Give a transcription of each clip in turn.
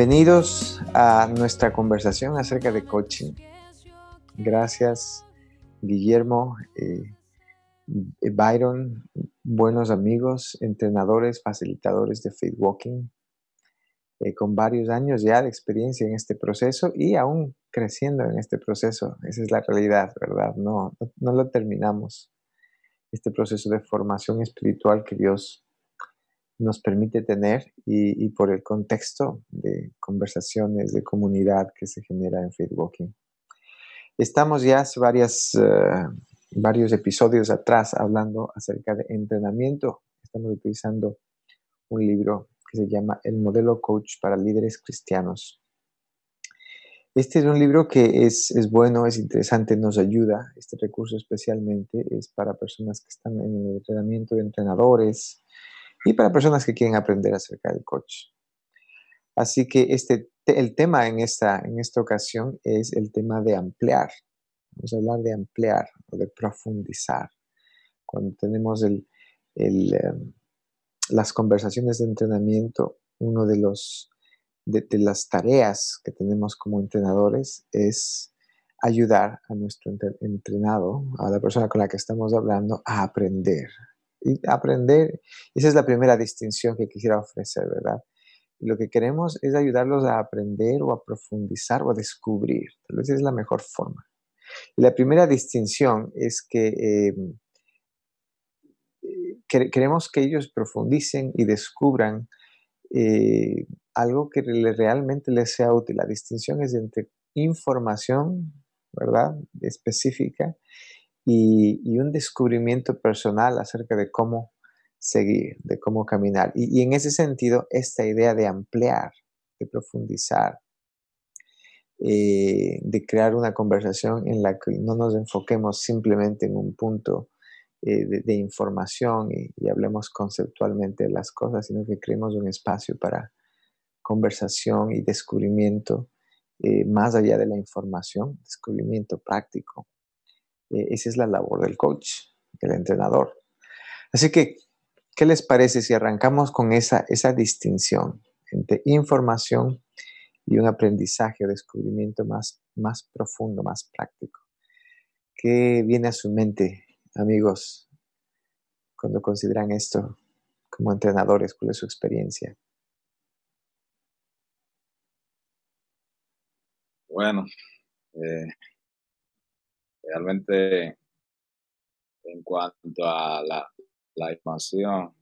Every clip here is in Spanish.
Bienvenidos a nuestra conversación acerca de coaching. Gracias, Guillermo, eh, Byron, buenos amigos, entrenadores, facilitadores de Faith Walking, eh, con varios años ya de experiencia en este proceso y aún creciendo en este proceso. Esa es la realidad, ¿verdad? No, no, lo terminamos. Este proceso de formación espiritual que Dios nos permite tener y, por el contexto de conversaciones, de comunidad que se genera en Faith Walking. Estamos ya hace varias, eh, varios episodios atrás hablando acerca de entrenamiento. Estamos utilizando un libro que se llama El modelo coach para líderes cristianos. Este es un libro que es, bueno, es interesante, nos ayuda. Este recurso especialmente es para personas que están en el entrenamiento de entrenadores y para personas que quieren aprender acerca del coach. Así que este, el tema en esta, en esta ocasión es el tema de ampliar. Vamos a hablar de ampliar o de profundizar. Cuando tenemos el, el, em, las conversaciones de entrenamiento, uno de de, las tareas que tenemos como entrenadores es ayudar a nuestro entrenado, a la persona con la que estamos hablando, a aprender. Aprender, esa es la primera distinción que quisiera ofrecer, ¿verdad? lo que queremos es ayudarlos a aprender o a profundizar o a descubrir. Tal vez es la mejor forma. La primera distinción es que em, queremos que ellos profundicen y descubran eh, algo que realmente les sea útil. La distinción es entre información, ¿verdad? Específica y, un descubrimiento personal acerca de cómo seguir, de cómo caminar. Y, en ese sentido, esta idea de ampliar, de profundizar, eh, de crear una conversación en la que no nos enfoquemos simplemente en un punto eh, de, información y, hablemos conceptualmente de las cosas, sino que creemos un espacio para conversación y descubrimiento eh, más allá de la información, descubrimiento práctico. Eh, esa es la labor del coach, del entrenador. Así que, ¿qué les parece si arrancamos con esa, esa distinción entre información y un aprendizaje o descubrimiento más, más profundo, más práctico? ¿Qué viene a su mente amigos, cuando consideran esto como entrenadores? ¿Cuál es su experiencia? Bueno, eh, realmente en cuanto a la, información,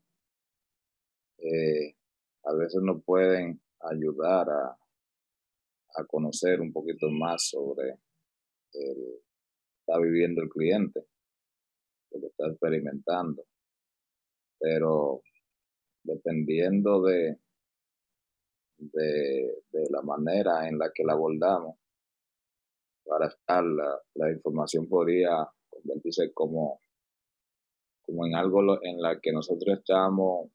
eh, a veces nos pueden ayudar a, a conocer un poquito más sobre el está viviendo el cliente lo que está experimentando. Pero dependiendo de, de, la manera en la que la abordamos, para estar la, la información podría convertirse como, como en algo en la que nosotros estamos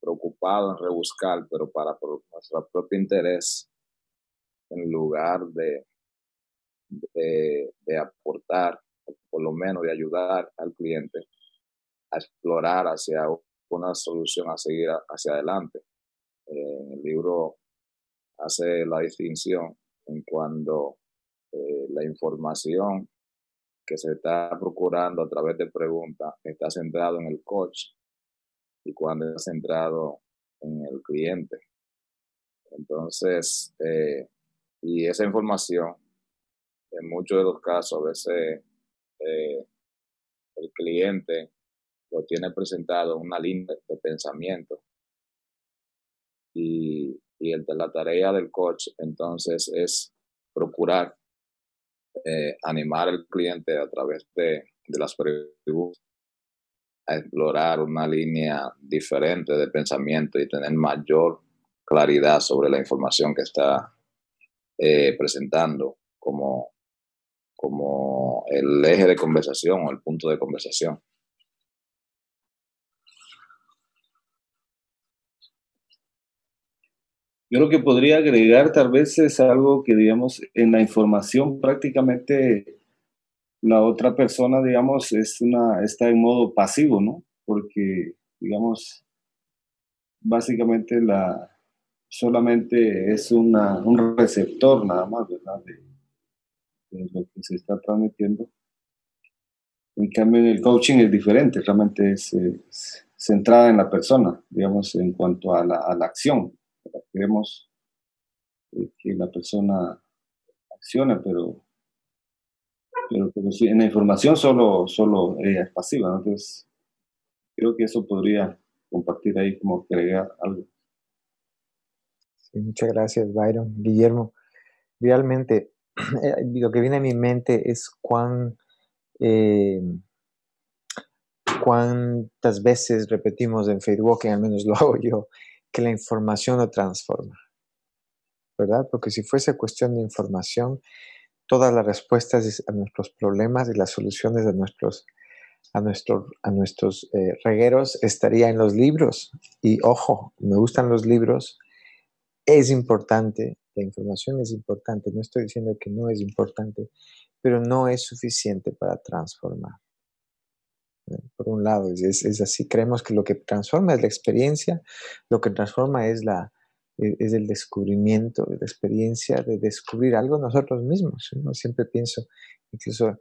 preocupados en rebuscar, pero para nuestro propio interés, en lugar de, de aportar por lo menos de ayudar al cliente a explorar hacia una solución a seguir hacia adelante. en el libro hace la distinción en cuando eh, la información que se está procurando a través de preguntas está centrado en el coach y cuando está centrado en el cliente. Entonces, eh, y esa información, en muchos de los casos, a veces eh, el cliente lo tiene presentado en una línea de pensamiento. Y, y el, la tarea del coach entonces es procurar eh, animar al cliente a través de, las preguntas a explorar una línea diferente de pensamiento y tener mayor claridad sobre la información que está eh, presentando como, como el eje de conversación o el punto de conversación. Yo lo que podría agregar tal vez es algo que, digamos, en la información prácticamente la otra persona, digamos, es una, está en modo pasivo, ¿no? Porque, digamos, básicamente la, solamente es una, un receptor nada más, ¿verdad? De, lo que se está transmitiendo. En cambio, el coaching es diferente, realmente es, centrada en la persona, digamos, en cuanto a la acción. Queremos eh, que la persona accione, pero, pero, pero en la información solo, solo ella es pasiva. Entonces, creo que eso podría compartir ahí como agregar algo. muchas gracias, Byron. Guillermo, realmente eh, lo que viene a mi mente es cuán, eh, cuántas veces repetimos en Facebook, al menos lo hago yo, que la información lo transforma, ¿verdad? Porque si fuese cuestión de información, todas las respuestas a nuestros problemas y las soluciones a nuestros, a nuestros, a nuestros eh, regueros estaría en los libros. Y ojo, me gustan los libros, es importante, la información es importante, no estoy diciendo que no es importante, pero no es suficiente para transformar. Por un lado, es, así, creemos que lo que transforma es la experiencia, lo que transforma es, la, e, es el descubrimiento, la experiencia de descubrir algo nosotros mismos. Siempre pienso incluso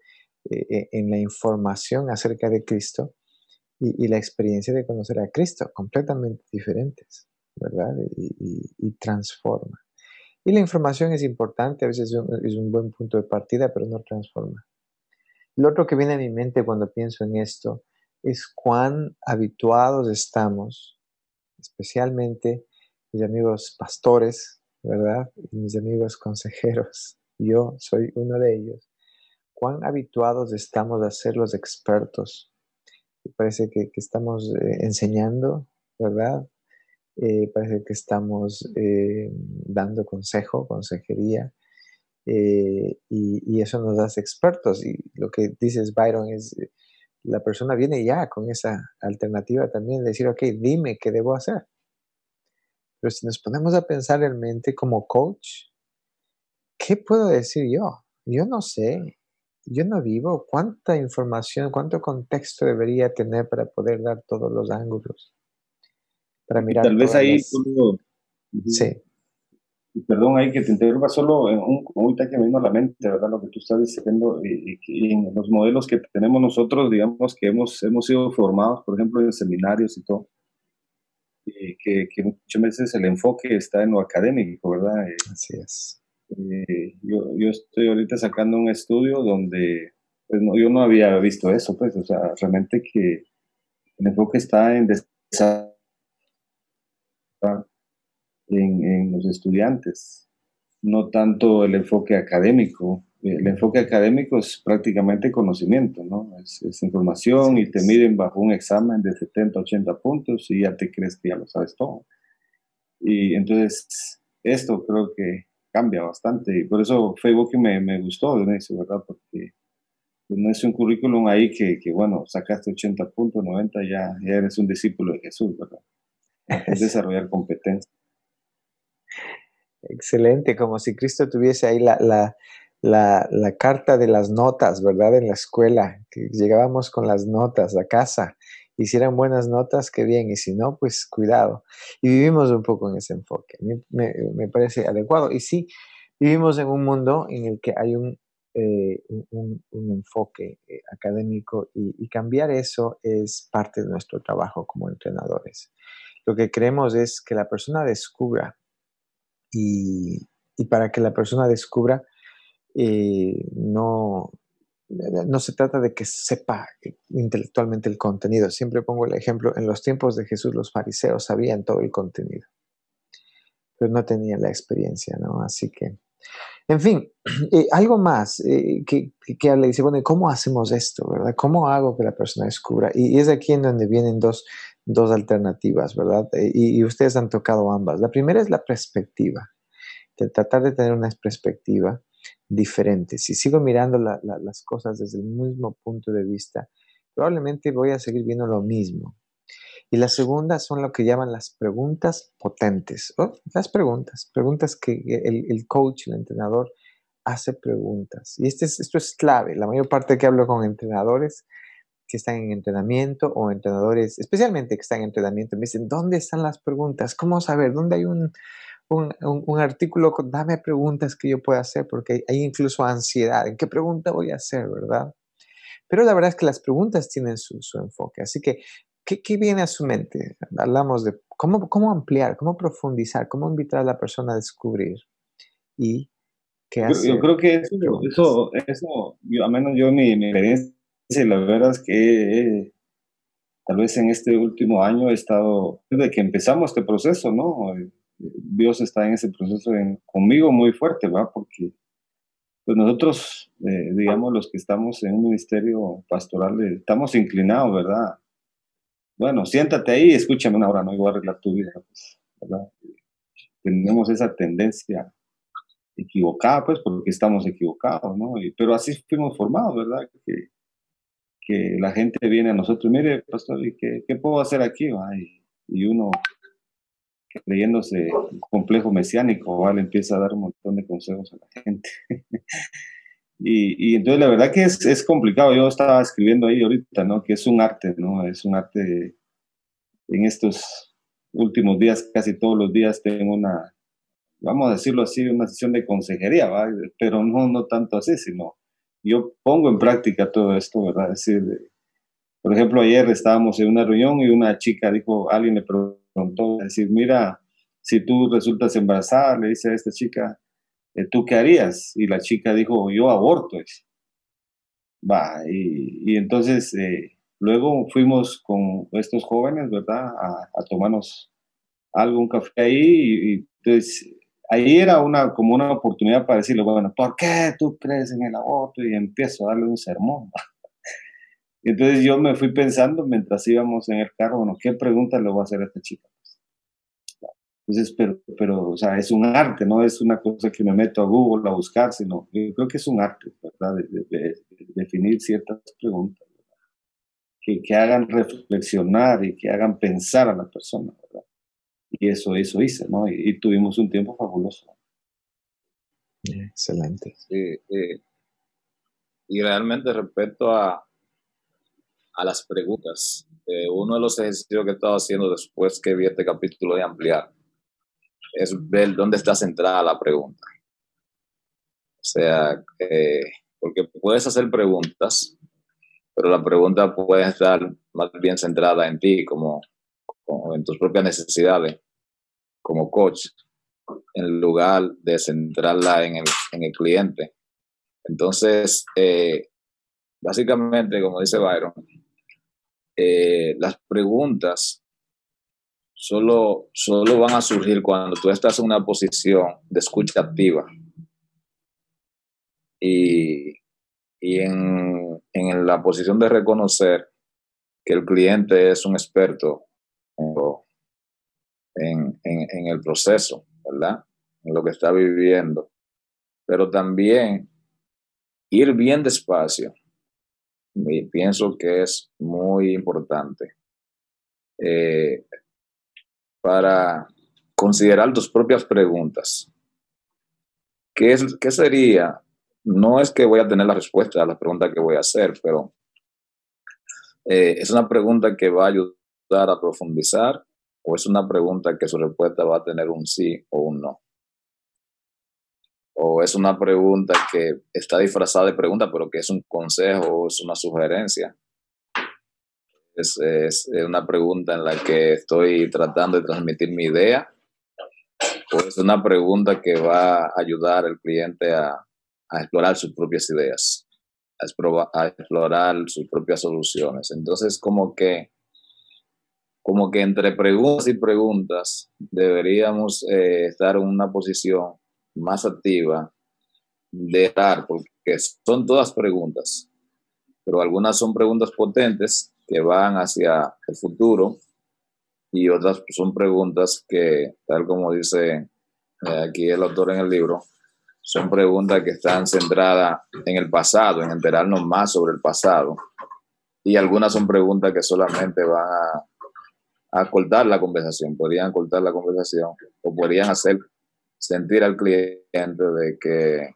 eh, e, en la información acerca de Cristo y, la experiencia de conocer a Cristo, completamente diferentes, ¿verdad? Y, transforma. Y la información es importante, a veces es un buen punto de partida, pero no transforma. Lo otro que viene a mi mente cuando pienso en esto es cuán habituados estamos, especialmente mis amigos pastores, ¿verdad? Y mis amigos consejeros. Yo soy uno de ellos. Cuán habituados estamos a ser los expertos. Parece que, estamos eh, enseñando, ¿verdad? Eh, parece que estamos eh, dando consejo, consejería, eh, y, eso nos hace expertos. Y lo que dices, Byron, es eh, la persona viene ya con esa alternativa también de decir, ok, dime qué debo hacer. Pero si nos ponemos a pensar realmente como coach, ¿qué puedo decir yo? Yo no sé, yo no vivo. ¿Cuánta información, cuánto contexto debería tener para poder dar todos los ángulos? Para mirar. Tal vez ahí. Sí perdón ahí que te interrumpa, solo en un, ahorita que me vino a la mente, ¿verdad? Lo que tú estás diciendo, y, y, en los modelos que tenemos nosotros, digamos que hemos, hemos sido formados, por ejemplo, en seminarios y todo, y que, que muchas veces el enfoque está en lo académico, ¿verdad? Eh, Así es. Eh, yo, yo estoy ahorita sacando un estudio donde pues no, yo no había visto eso, pues, o sea, realmente que el enfoque está en desarrollar en, los estudiantes, no tanto el enfoque académico. El enfoque académico es prácticamente conocimiento, ¿no? Es, información y te miden bajo un examen de 70, 80 puntos y ya te crees que ya lo sabes todo. Y entonces esto creo que cambia bastante y por eso Facebook me, me gustó de inicio, ¿verdad? Porque no es un currículum ahí que, que, bueno, sacaste 80 puntos, 90, ya, ya eres un discípulo de Jesús, ¿verdad? Es desarrollar competencias. Excelente, como si Cristo tuviese ahí la, la, la, carta de las notas, ¿verdad? En la escuela, llegábamos con las notas a casa, hicieran buenas notas, qué bien, y si no, pues cuidado. Y vivimos un poco en ese enfoque, me, me, parece adecuado. Y sí, vivimos en un mundo en el que hay un, eh, un, enfoque eh, académico y, y, cambiar eso es parte de nuestro trabajo como entrenadores. Lo que queremos es que la persona descubra y, para que la persona descubra, eh, no, no se trata de que sepa intelectualmente el contenido. Siempre pongo el ejemplo, en los tiempos de Jesús los fariseos sabían todo el contenido, pero no tenían la experiencia, ¿no? Así que, en fin, eh, algo más eh, que, que, le dice, bueno, ¿cómo hacemos esto, verdad? ¿Cómo hago que la persona descubra? Y, es aquí en donde vienen dos, dos alternativas, ¿verdad? Eh, y, ustedes han tocado ambas. La primera es la perspectiva, de tratar de tener una perspectiva diferente. Si sigo mirando las cosas desde el mismo punto de vista, probablemente voy a seguir viendo lo mismo. Y la segunda son lo que llaman las preguntas potentes. Oh, las preguntas, preguntas que el, el, coach, el entrenador, hace preguntas. Y este es, esto es clave. La mayor parte que hablo con entrenadores que están en entrenamiento o entrenadores, especialmente que están en entrenamiento, me dicen, ¿dónde están las preguntas? ¿Cómo saber? ¿Dónde hay un, un, un, artículo con dame preguntas que yo pueda hacer? Porque hay incluso ansiedad. ¿En qué pregunta voy a hacer, verdad? Pero la verdad es que las preguntas tienen su, su enfoque. Así que, ¿qué, ¿qué, viene a su mente? Hablamos de cómo, cómo ampliar, cómo profundizar, cómo invitar a la persona a descubrir y. Yo, yo creo que eso, eso, eso yo, a menos yo mi, mi experiencia Sí, la verdad es que tal vez en este último año he estado, desde que empezamos este proceso, ¿no? Dios está en ese proceso conmigo muy fuerte, ¿verdad? Porque pues nosotros, eh, digamos, los que estamos en un ministerio pastoral, eh, estamos inclinados, ¿verdad? Bueno, siéntate ahí escúchame una hora, no voy a arreglar tu vida, pues, ¿verdad? Tenemos esa tendencia equivocada, pues, porque estamos equivocados, ¿no? pero así fuimos formados, ¿verdad? Que que la gente viene a nosotros, mire, pastor, ¿y qué, qué puedo hacer aquí? Y, uno, creyéndose complejo mesiánico, ¿vale? empieza a dar un montón de consejos a la gente. y, y, entonces la verdad que es, es, complicado. Yo estaba escribiendo ahí ahorita, ¿no? Que es un arte, ¿no? Es un arte en estos últimos días, casi todos los días tengo una, vamos a decirlo así, una sesión de consejería, ¿va? Pero no, no tanto así, sino yo pongo en práctica todo esto, ¿verdad? Es decir, por ejemplo, ayer estábamos en una reunión y una chica dijo, alguien le preguntó, decir, mira, si tú resultas embarazada, le dice a esta chica, eh, ¿tú qué harías? Y la chica dijo, yo aborto. Va, y, entonces eh, luego fuimos con estos jóvenes, ¿verdad? A, a tomarnos algo, un café ahí, y entonces ahí era una, como una oportunidad para decirle, bueno, ¿por qué tú crees en el aborto? Y empiezo a darle un sermón. Y entonces yo me fui pensando mientras íbamos en el carro, bueno, ¿qué pregunta le voy a hacer a esta chica? Entonces, pero, pero, o sea, es un arte, no es una cosa que me meto a Google a buscar, sino yo creo que es un arte, ¿verdad? De, definir ciertas preguntas, Que, que hagan reflexionar y que hagan pensar a la persona, ¿verdad? Y eso, eso hice, ¿no? Y, tuvimos un tiempo fabuloso. Excelente. Sí, y realmente respecto a, a las preguntas, eh, uno de los ejercicios que he estado haciendo después que vi este capítulo de ampliar es ver dónde está centrada la pregunta. O sea, eh, porque puedes hacer preguntas, pero la pregunta puede estar más bien centrada en ti, como, como en tus propias necesidades, como coach, en lugar de centrarla en el, en el cliente. Entonces, eh, básicamente, como dice Byron, eh, las preguntas solo, solo van a surgir cuando tú estás en una posición de escucha activa. Y, y en, en, la posición de reconocer que el cliente es un experto en, en, el proceso, ¿verdad? En lo que está viviendo. Pero también ir bien despacio. Y pienso que es muy importante eh, para considerar tus propias preguntas. ¿Qué, es, ¿Qué sería? No es que voy a tener la respuesta a la pregunta que voy a hacer, pero eh, es una pregunta que va a ayudar a profundizar ¿O es una pregunta que su respuesta va a tener un sí o un no? ¿O es una pregunta que está disfrazada de pregunta, pero que es un consejo o es una sugerencia? Es, es, una pregunta en la que estoy tratando de transmitir mi idea. ¿O es una pregunta que va a ayudar al cliente a, explorar sus propias ideas? A, a explorar sus propias soluciones. Entonces, como que como que entre preguntas y preguntas deberíamos eh, estar en una posición más activa de dar, porque son todas preguntas, pero algunas son preguntas potentes que van hacia el futuro y otras son preguntas que, tal como dice eh, aquí el autor en el libro, son preguntas que están centradas en el pasado, en enterarnos más sobre el pasado. Y algunas son preguntas que solamente van a acortar la conversación, podrían acortar la conversación o podrían hacer sentir al cliente de que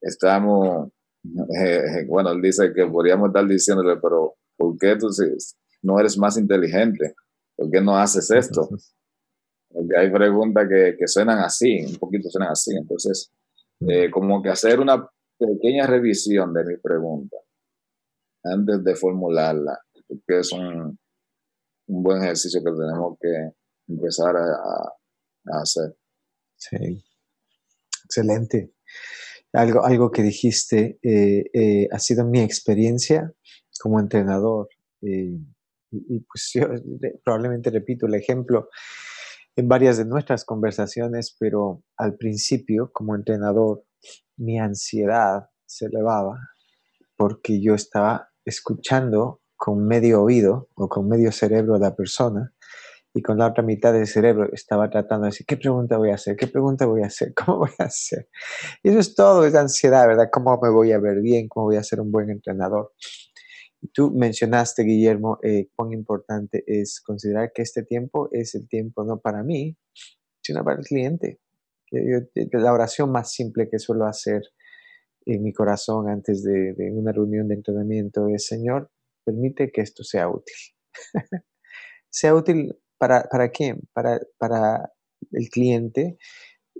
estamos, bueno, él dice que podríamos estar diciéndole, pero ¿por qué tú no eres más inteligente? ¿Por qué no haces esto? Porque hay preguntas que, suenan así, un poquito suenan así. Entonces, eh, como que hacer una pequeña revisión de mi pregunta antes de formularla, que es un, un buen ejercicio que tenemos que empezar a, hacer. Sí, excelente. Algo, algo que dijiste eh, eh, ha sido mi experiencia como entrenador. y, pues yo probablemente repito el ejemplo en varias de nuestras conversaciones, pero al principio como entrenador mi ansiedad se elevaba porque yo estaba escuchando con medio oído o con medio cerebro la persona y con la otra mitad del cerebro estaba tratando de decir, ¿qué pregunta voy a hacer? ¿Qué pregunta voy a hacer? ¿Cómo voy a hacer? Y eso es todo, es ansiedad, ¿verdad? ¿Cómo me voy a ver bien? ¿Cómo voy a ser un buen entrenador? tú mencionaste, Guillermo, eh, cuán importante es considerar que este tiempo es el tiempo no para mí, sino para el cliente. la oración más simple que suelo hacer en mi corazón antes de, una reunión de entrenamiento es, Señor, permite que esto sea útil. sea útil para, para quién? Para, para el cliente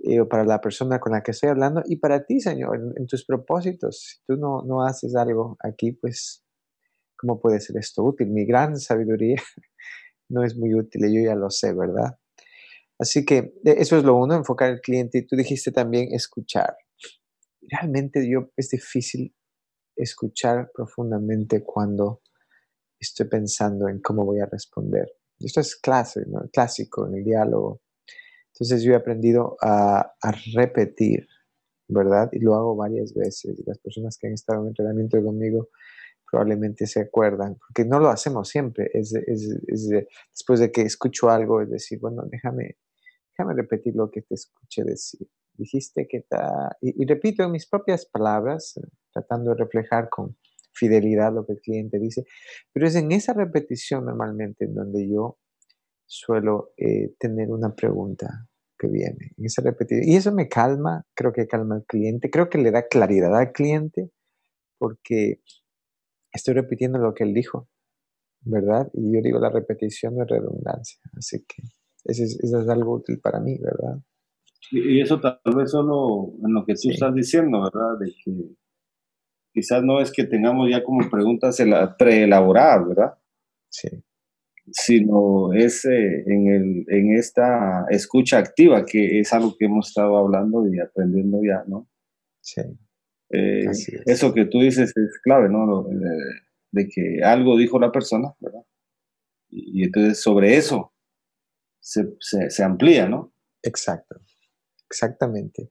eh, o para la persona con la que estoy hablando y para ti, Señor, en, tus propósitos. Si tú no, no haces algo aquí, pues ¿Cómo puede ser esto útil? Mi gran sabiduría no es muy útil, yo ya lo sé, ¿verdad? Así que e, eso es lo uno, enfocar al cliente. Y tú dijiste también escuchar. Realmente yo es difícil escuchar profundamente cuando estoy pensando en cómo voy a responder. Esto es clase, clásico en el diálogo. Entonces yo he aprendido a, a, repetir, ¿verdad? Y lo hago varias veces. Las personas que han estado en entrenamiento conmigo probablemente se acuerdan, porque no lo hacemos siempre, es, después de que escucho algo, es decir, bueno, déjame, déjame repetir lo que te escuché decir. Dijiste que está, y, repito en mis propias palabras, tratando de reflejar con fidelidad lo que el cliente dice, pero es en esa repetición normalmente en donde yo suelo eh, tener una pregunta que viene, en esa repetición. Y eso me calma, creo que calma al cliente, creo que le da claridad al cliente, porque estoy repitiendo lo que él dijo, ¿verdad? Y yo digo, la repetición no es redundancia, así que eso es, algo útil para mí, ¿verdad? Y eso tal vez solo en lo que tú estás diciendo, ¿verdad? De que quizás no es que tengamos ya como preguntas preelaboradas, ¿verdad? Sí. Sino es eh, en, el, en esta escucha activa, que es algo que hemos estado hablando y aprendiendo ya, ¿no? Sí. Eh, eso que tú dices es clave, ¿no? De, que algo dijo la persona, ¿verdad? Y, entonces sobre eso se, se, amplía, ¿no? Exacto, exactamente.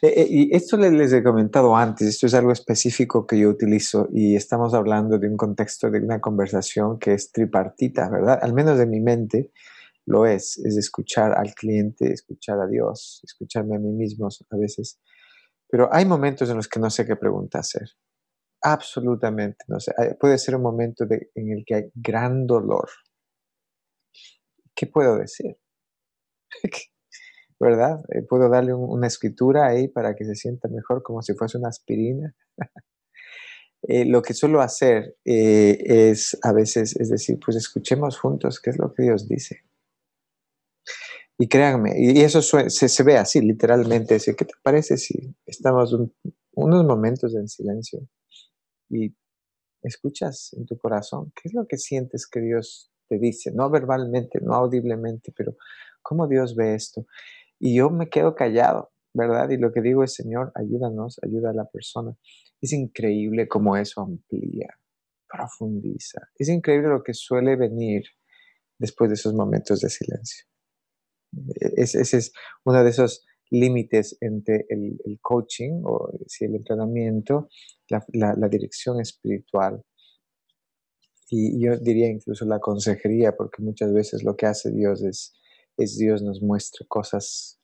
Eh, eh, y esto les, he comentado antes, esto es algo específico que yo utilizo y estamos hablando de un contexto de una conversación que es tripartita, ¿verdad? Al menos de mi mente lo es, es escuchar al cliente, escuchar a Dios, escucharme a mí mismo a veces pero hay momentos en los que no sé qué pregunta hacer. Absolutamente no sé. Puede ser un momento en el que hay gran dolor. ¿Qué puedo decir? ¿Verdad? Eh, puedo darle una escritura ahí para que se sienta mejor como si fuese una aspirina. Eh, lo que suelo hacer eh, es a veces, es decir, pues escuchemos juntos qué es lo que Dios dice. Y créanme, y eso se, se, ve así, literalmente. ¿Qué te parece si estamos unos momentos en silencio y escuchas en tu corazón qué es lo que sientes que Dios te dice? No verbalmente, no audiblemente, pero cómo Dios ve esto. Y yo me quedo callado, ¿verdad? Y lo que digo es, Señor, ayúdanos, ayuda a la persona. Es increíble cómo eso amplía, profundiza. Es increíble lo que suele venir después de esos momentos de silencio. Ese, es uno de esos límites entre el, coaching o si el entrenamiento, la, dirección espiritual y yo diría incluso la consejería, porque muchas veces lo que hace Dios es, es Dios nos muestra cosas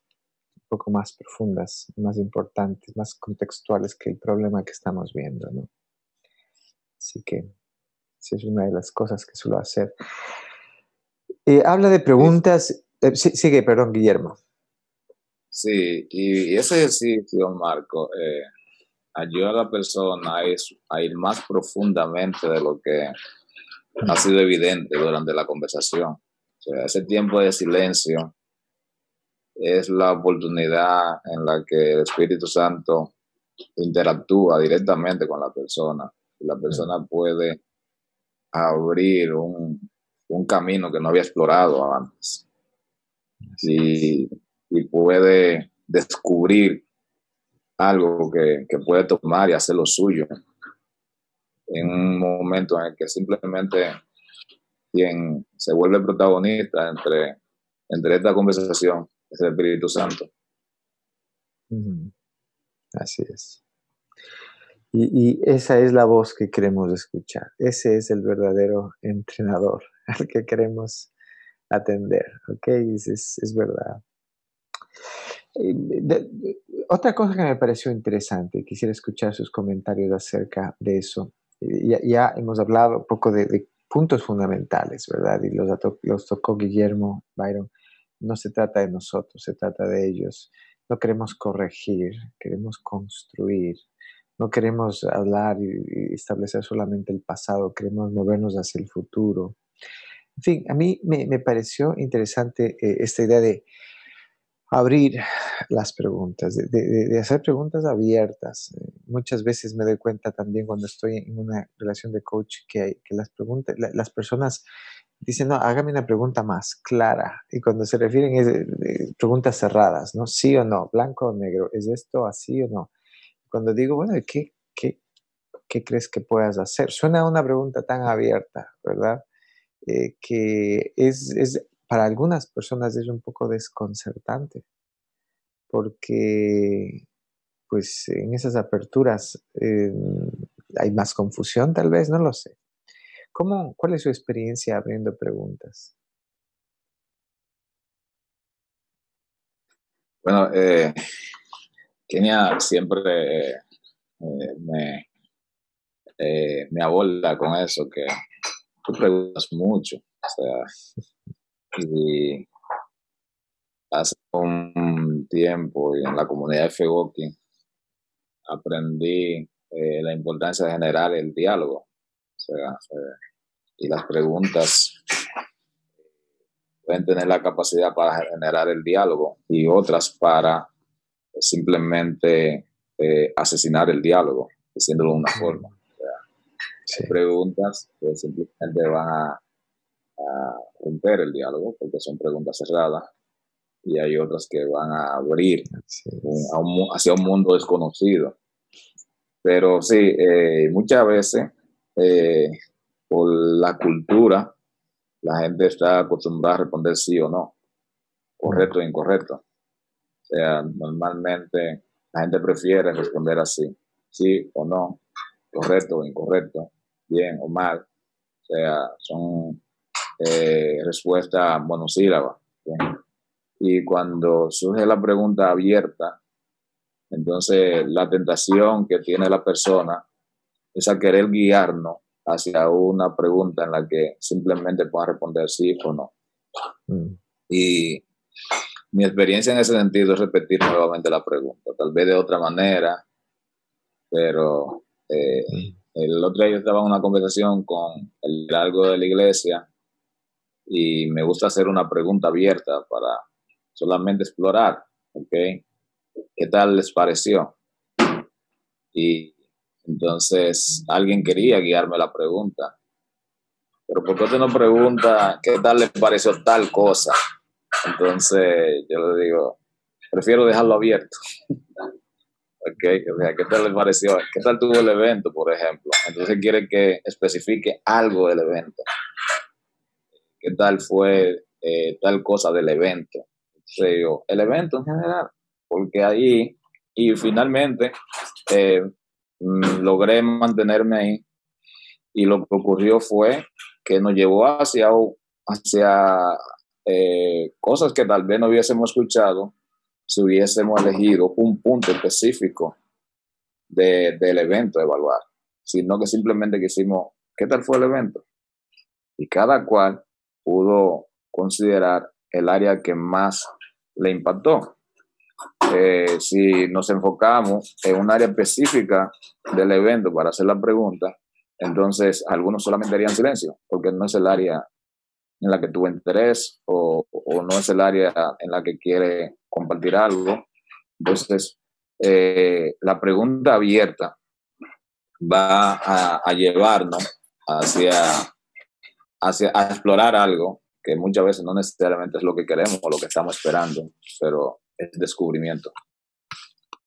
un poco más profundas, más importantes, más contextuales que el problema que estamos viendo, ¿no? Así que esa es una de las cosas que suelo hacer. Eh, habla de preguntas. Eh, sigue, perdón, Guillermo. Sí, y, ese ejercicio, Marco, eh, ayuda a la persona a ir, más profundamente de lo que ha sido evidente durante la conversación. Sea, ese tiempo de silencio es la oportunidad en la que el Espíritu Santo interactúa directamente con la persona. Y la persona puede abrir un, camino que no había explorado antes. Y, puede descubrir algo que, que, puede tomar y hacer lo suyo en un momento en el que simplemente quien se vuelve protagonista entre, entre esta conversación es el Espíritu Santo. Así es. Y, esa es la voz que queremos escuchar. Ese es el verdadero entrenador al que queremos atender. ¿Ok? Es, es, verdad. otra cosa que me pareció interesante, quisiera escuchar sus comentarios acerca de eso. Ya, ya hemos hablado un poco de, puntos fundamentales, ¿verdad? Y los, tocó Guillermo Byron. No se trata de nosotros, se trata de ellos. No queremos corregir, queremos construir. No queremos hablar y, establecer solamente el pasado, queremos movernos hacia el futuro. En fin, a mí me, pareció interesante eh, esta idea de abrir las preguntas, de, hacer preguntas abiertas. muchas veces me doy cuenta también cuando estoy en una relación de coach que, que las, preguntas, las personas dicen, no, hágame una pregunta más clara. Y cuando se refieren a preguntas cerradas, ¿no? Sí o no, blanco o negro, ¿es esto así o no? cuando digo, bueno, ¿qué, qué, qué crees que puedas hacer? Suena una pregunta tan abierta, ¿verdad? Eh, que es, es, para algunas personas es un poco desconcertante, porque pues en esas aperturas eh, hay más confusión tal vez, no lo sé. ¿Cómo, ¿Cuál es su experiencia abriendo preguntas? Bueno, eh, Kenia siempre eh, me, eh, me aborda con eso, que tú preguntas mucho. O sea, y hace un tiempo y en la comunidad de Fegoki aprendí eh, la importancia de generar el diálogo. O sea, y las preguntas pueden tener la capacidad para generar el diálogo y otras para simplemente eh, asesinar el diálogo, diciéndolo de una forma. preguntas que simplemente van a, romper el diálogo porque son preguntas cerradas y hay otras que van a abrir hacia un mundo desconocido. Pero sí, eh, muchas veces eh, por la cultura la gente está acostumbrada a responder sí o no, correcto o incorrecto. O sea, normalmente la gente prefiere responder así, sí o no, correcto o incorrecto, bien o mal. O sea, son eh, respuestas monosílabas. Y cuando surge la pregunta abierta, entonces la tentación que tiene la persona es a querer guiarnos hacia una pregunta en la que simplemente pueda responder sí o no. Mm. Y mi experiencia en ese sentido es repetir nuevamente la pregunta, tal vez de otra manera, pero eh, el otro día yo estaba en una conversación con el largo de la iglesia y me gusta hacer una pregunta abierta para solamente explorar, ¿ok? ¿Qué tal les pareció? Y entonces alguien quería guiarme la pregunta, pero ¿por qué usted no pregunta qué tal les pareció tal cosa? Entonces, yo le digo, prefiero dejarlo abierto. okay, o sea, ¿qué tal le pareció? ¿Qué tal tuvo el evento, por ejemplo? Entonces quiere que especifique algo del evento. ¿Qué tal fue eh, tal cosa del evento? Entonces el evento en general, porque ahí, y finalmente eh, mm, logré mantenerme ahí, y lo que ocurrió fue que nos llevó hacia, hacia eh, cosas que tal vez no hubiésemos escuchado si hubiésemos elegido un punto específico del evento a evaluar, sino que simplemente quisimos, ¿qué tal fue el evento? Y cada cual pudo considerar el área que más le impactó. Eh, si nos enfocamos en un área específica del evento para hacer la pregunta, entonces algunos solamente harían silencio, porque no es el área en la que tuvo interés o, no es el área en la que quiere compartir algo. Entonces, eh, la pregunta abierta va a, llevarnos hacia, hacia a explorar algo que muchas veces no necesariamente es lo que queremos o lo que estamos esperando, pero es descubrimiento.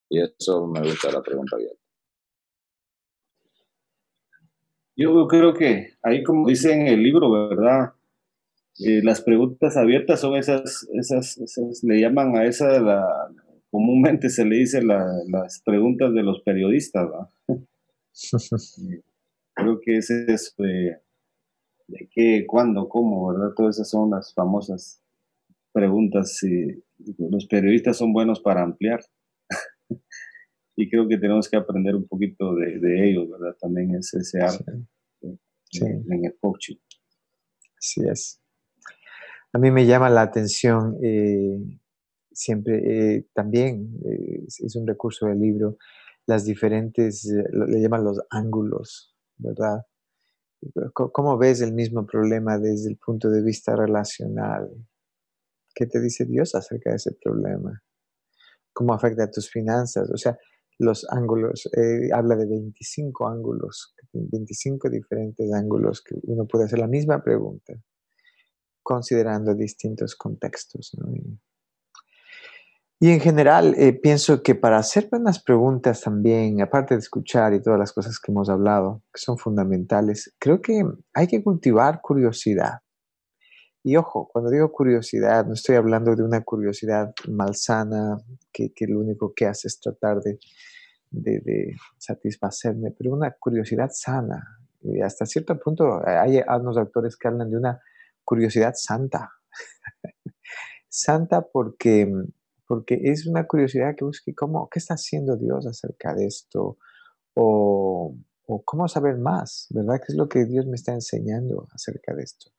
Y eso me gusta la pregunta abierta. Yo creo que ahí, como dice en el libro, ¿verdad? Eh, las preguntas abiertas son esas, esas, esas, le llaman a esa, la, comúnmente se le dice las preguntas de los periodistas, ¿verdad? creo que ese es de, de, qué, cuándo, cómo, ¿verdad? Todas esas son las famosas preguntas y los periodistas son buenos para ampliar. y creo que tenemos que aprender un poquito de, ellos, ¿verdad? También es ese arte en el coaching. Así es. A mí me llama la atención eh, siempre, eh, también eh, es un recurso del libro, las diferentes, le llaman los ángulos, ¿verdad? ¿Cómo ves el mismo problema desde el punto de vista relacional? ¿Qué te dice Dios acerca de ese problema? ¿Cómo afecta a tus finanzas? O sea, los ángulos, habla de 25 ángulos, 25 diferentes ángulos que uno puede hacer la misma pregunta considerando distintos contextos. Y, en general, eh, pienso que para hacer buenas preguntas también, aparte de escuchar y todas las cosas que hemos hablado, que son fundamentales, creo que hay que cultivar curiosidad. Y ojo, cuando digo curiosidad, no estoy hablando de una curiosidad malsana que, que lo único que hace es tratar de, de, de, satisfacerme, pero una curiosidad sana. Y hasta cierto punto hay algunos autores que hablan de una curiosidad santa. santa porque, porque es una curiosidad que busque cómo, qué está haciendo Dios acerca de esto o, cómo saber más, ¿verdad? ¿Qué es lo que Dios me está enseñando acerca de esto?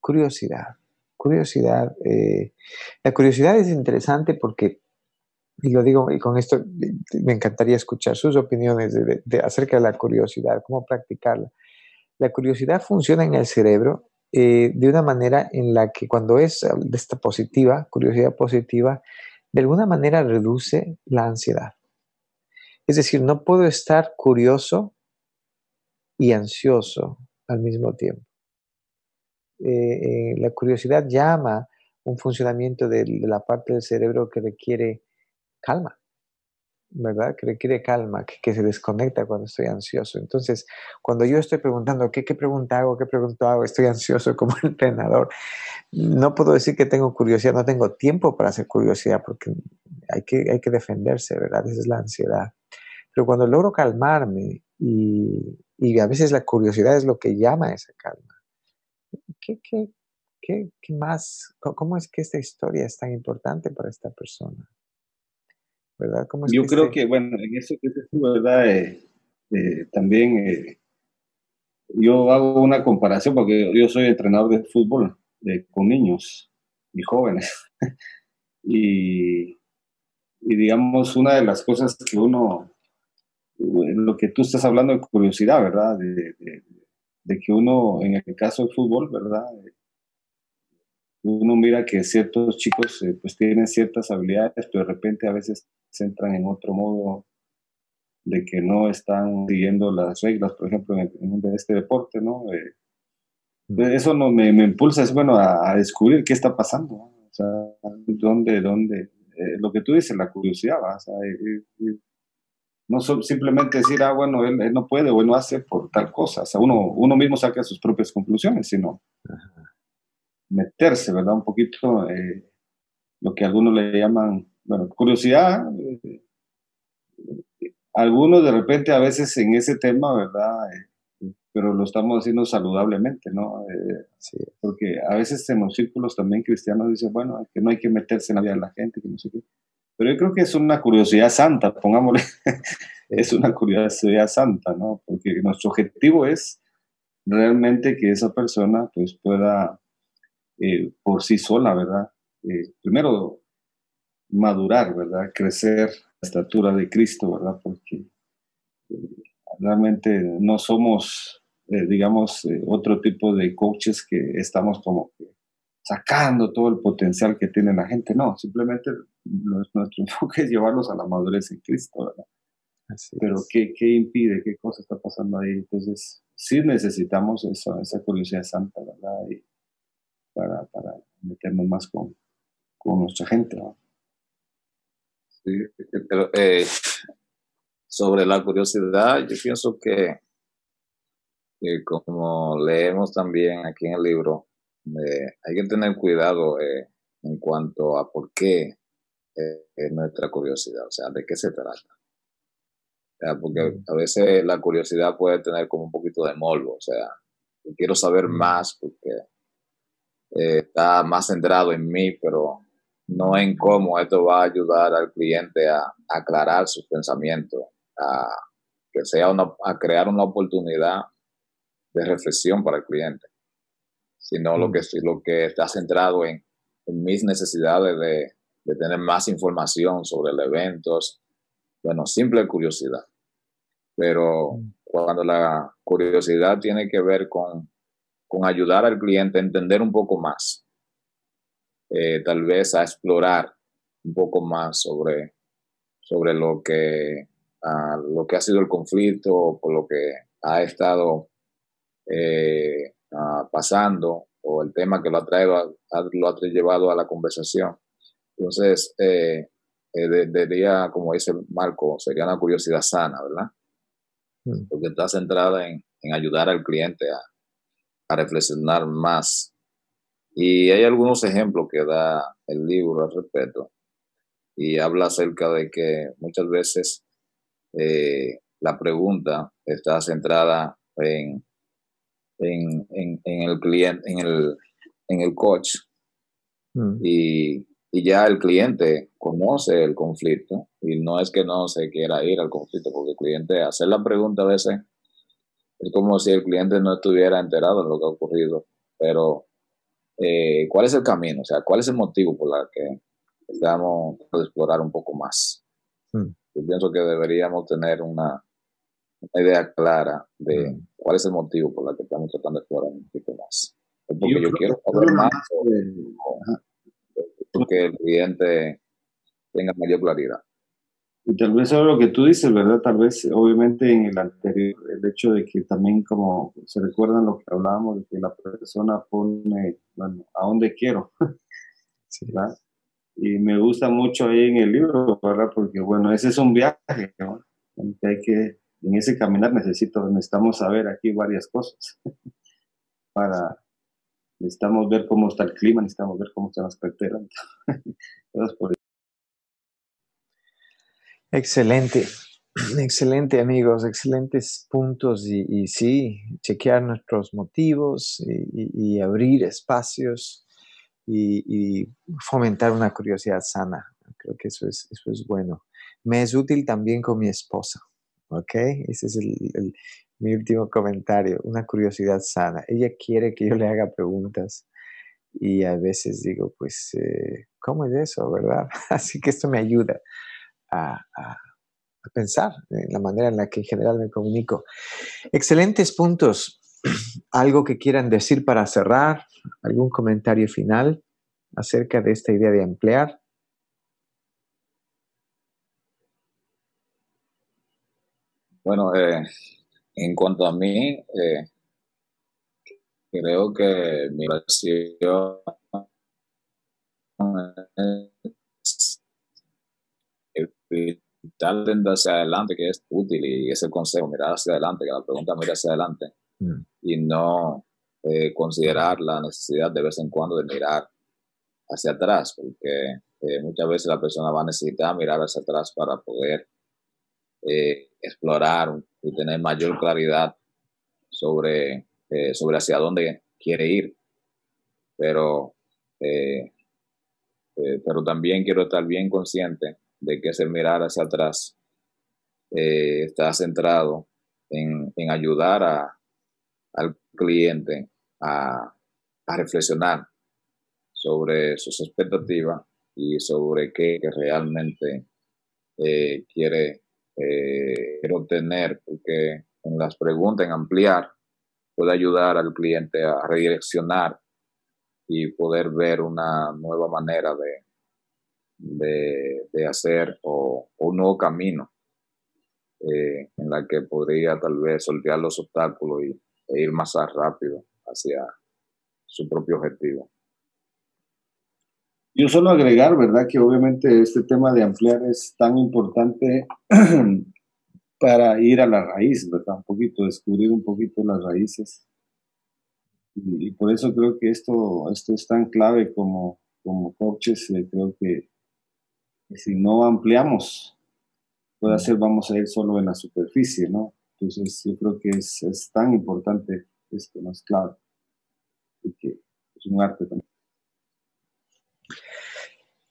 Curiosidad, curiosidad. Eh, la curiosidad es interesante porque y lo digo, y con esto me encantaría escuchar sus opiniones de, acerca de la curiosidad, cómo practicarla. La curiosidad funciona en el cerebro eh, de una manera en la que cuando es de esta positiva, curiosidad positiva, de alguna manera reduce la ansiedad. Es decir, no puedo estar curioso y ansioso al mismo tiempo. Eh, eh, la curiosidad llama un funcionamiento de la parte del cerebro que requiere calma. ¿Verdad? Que requiere calma, que, se desconecta cuando estoy ansioso. Entonces, cuando yo estoy preguntando, ¿qué, qué pregunta hago? ¿Qué pregunta hago? Estoy ansioso como entrenador. No puedo decir que tengo curiosidad, no tengo tiempo para hacer curiosidad porque hay que, hay que defenderse, ¿verdad? Esa es la ansiedad. Pero cuando logro calmarme y, y a veces la curiosidad es lo que llama a esa calma. ¿Qué, qué, qué, qué más? ¿Cómo es que esta historia es tan importante para esta persona? Yo creo que, bueno, en eso que es ¿verdad? Eh, eh, también eh, yo hago una comparación porque yo soy entrenador de fútbol con niños y jóvenes. y, y, digamos, una de las cosas que uno, lo que tú estás hablando de curiosidad, ¿verdad? De, de que uno, en el caso del fútbol, ¿verdad? uno mira que ciertos chicos pues tienen ciertas habilidades, pero de repente a veces se entran en otro modo de que no están siguiendo las reglas, por ejemplo, en, este deporte, ¿no? Eh, eso no me, me, impulsa, es bueno, a, descubrir qué está pasando, o sea, dónde, dónde, eh, lo que tú dices, la curiosidad, ¿va? O sea, no simplemente decir, ah, bueno, él, no puede o él no hace por tal cosa, o sea, uno, uno mismo saca sus propias conclusiones, sino meterse, ¿verdad? Un poquito eh, lo que algunos le llaman bueno, curiosidad. Eh, algunos de repente a veces en ese tema, ¿verdad? Eh, pero lo estamos haciendo saludablemente, ¿no? Eh, sí. Porque a veces en los círculos también cristianos dicen, bueno, que no hay que meterse en la vida de la gente, que no sé qué. Pero yo creo que es una curiosidad santa, pongámosle, es una curiosidad santa, ¿no? Porque nuestro objetivo es realmente que esa persona pues pueda eh, por sí sola, ¿verdad? Primero, madurar, ¿verdad? Crecer la estatura de Cristo, ¿verdad? Porque realmente no somos, digamos, otro tipo de coaches que estamos como que sacando todo el potencial que tiene la gente. No, simplemente nuestro enfoque es llevarlos a la madurez en Cristo, ¿verdad? Pero ¿qué, ¿qué, impide? ¿Qué cosa está pasando ahí? Entonces, sí necesitamos eso, esa curiosidad santa, ¿verdad? Y para, para meternos más con, con nuestra gente, ¿verdad? Eh, sobre la curiosidad, yo pienso que, que, como leemos también aquí en el libro, eh, hay que tener cuidado eh, en cuanto a por qué es nuestra curiosidad, o sea, de qué se trata. Porque a veces la curiosidad puede tener como un poquito de morbo, o sea, quiero saber más porque está más centrado en mí, pero no en cómo esto va a ayudar al cliente a, aclarar sus pensamientos, a que sea una, a crear una oportunidad de reflexión para el cliente, sino lo que lo que está centrado en, mis necesidades de, de tener más información sobre el evento, bueno, simple curiosidad. Pero mm. cuando la curiosidad tiene que ver con, ayudar al cliente a entender un poco más, eh, tal vez a explorar un poco más sobre, sobre lo, que, uh, lo que ha sido el conflicto, por lo que ha estado eh, pasando o el tema que lo ha, traído, lo ha llevado a la conversación. Entonces, eh, diría, como dice Marco, sería una curiosidad sana, ¿verdad? Mm. Porque está centrada en, ayudar al cliente a, reflexionar más. Y hay algunos ejemplos que da el libro al respecto. Y habla acerca de que muchas veces eh, la pregunta está centrada en, en, el cliente, en el, en el coach. Mm. Y y ya el cliente conoce el conflicto y no es que no se quiera ir al conflicto, porque el cliente hacer la pregunta a veces es como si el cliente no estuviera enterado de lo que ha ocurrido, pero eh, ¿cuál es el camino? O sea, ¿cuál es el motivo por el que estamos a explorar un poco más? Hmm. Yo pienso que deberíamos tener una, idea clara de hmm. cuál es el motivo por el que estamos tratando de explorar un poquito más. porque yo, quiero saber más que el cliente tenga mayor claridad. Y tal vez sobre lo que tú dices, ¿verdad? Tal vez, obviamente, en el anterior, el hecho de que también, como se recuerdan lo que hablábamos, de que la persona pone, bueno, a dónde quiero, ¿verdad? Y me gusta mucho ahí en el libro, ¿verdad? Porque, bueno, ese es un viaje, ¿no? Hay que, en ese caminar necesito, necesitamos saber aquí varias cosas para, necesitamos ver cómo está el clima, necesitamos ver cómo están las carteras. Excelente, excelente amigos, excelentes puntos y, sí, chequear nuestros motivos y, abrir espacios y, fomentar una curiosidad sana. Creo que eso es, eso es bueno. Me es útil también con mi esposa, ¿ok? Ese es mi último comentario, una curiosidad sana. Ella quiere que yo le haga preguntas y a veces digo, pues, eh, ¿cómo es eso, verdad? Así que esto me ayuda a, pensar en la manera en la que en general me comunico. Excelentes puntos. ¿Algo que quieran decir para cerrar? ¿Algún comentario final acerca de esta idea de emplear? Bueno, eh, en cuanto a mí, eh, creo que mi es evitar hacia adelante, que es útil y ese consejo, mirar hacia adelante, que la pregunta mira hacia adelante mm. y no eh, considerar la necesidad de vez en cuando de mirar hacia atrás, porque eh, muchas veces la persona va a necesitar mirar hacia atrás para poder explorar y tener mayor claridad sobre, eh, sobre hacia dónde quiere ir. Pero, eh, eh, pero también quiero estar bien consciente de que ese mirar hacia atrás está centrado en, ayudar a, al cliente a, reflexionar sobre sus expectativas y sobre qué realmente eh, quiere, eh, quiere obtener, porque en las preguntas, en ampliar, puede ayudar al cliente a redireccionar y poder ver una nueva manera de, de, hacer o, un nuevo camino eh, en la que podría tal vez sortear los obstáculos y, e ir más rápido hacia su propio objetivo. Yo solo agregar, ¿verdad? Que obviamente este tema de ampliar es tan importante para ir a la raíz, ¿verdad? Un poquito, descubrir un poquito las raíces. Y, por eso creo que esto, esto es tan clave como, como coaches. Eh, creo que, si no ampliamos, puede ser vamos a ir solo en la superficie, ¿no? Entonces yo creo que es, es tan importante esto, ¿no? Es. Y es un arte también.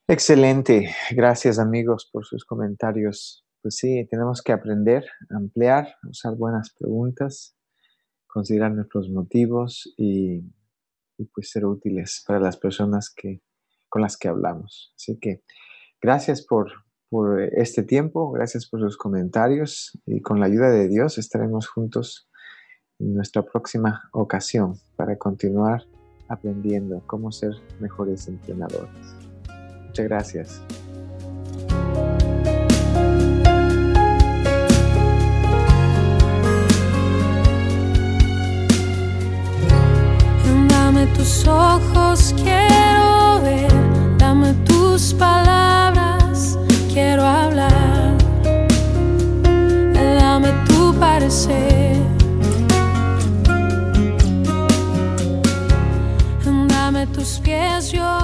Excelente. Gracias amigos por sus comentarios. Pues sí, tenemos que aprender, ampliar, usar buenas preguntas, considerar nuestros motivos y, pues ser útiles para las personas que, con las que hablamos. Así que gracias por, este tiempo, gracias por sus comentarios y con la ayuda de Dios estaremos juntos en nuestra próxima ocasión para continuar aprendiendo cómo ser mejores entrenadores. Muchas gracias. Dame tus ojos, quiero ver, dame tus palabras, Dame tus pies, yo quiero.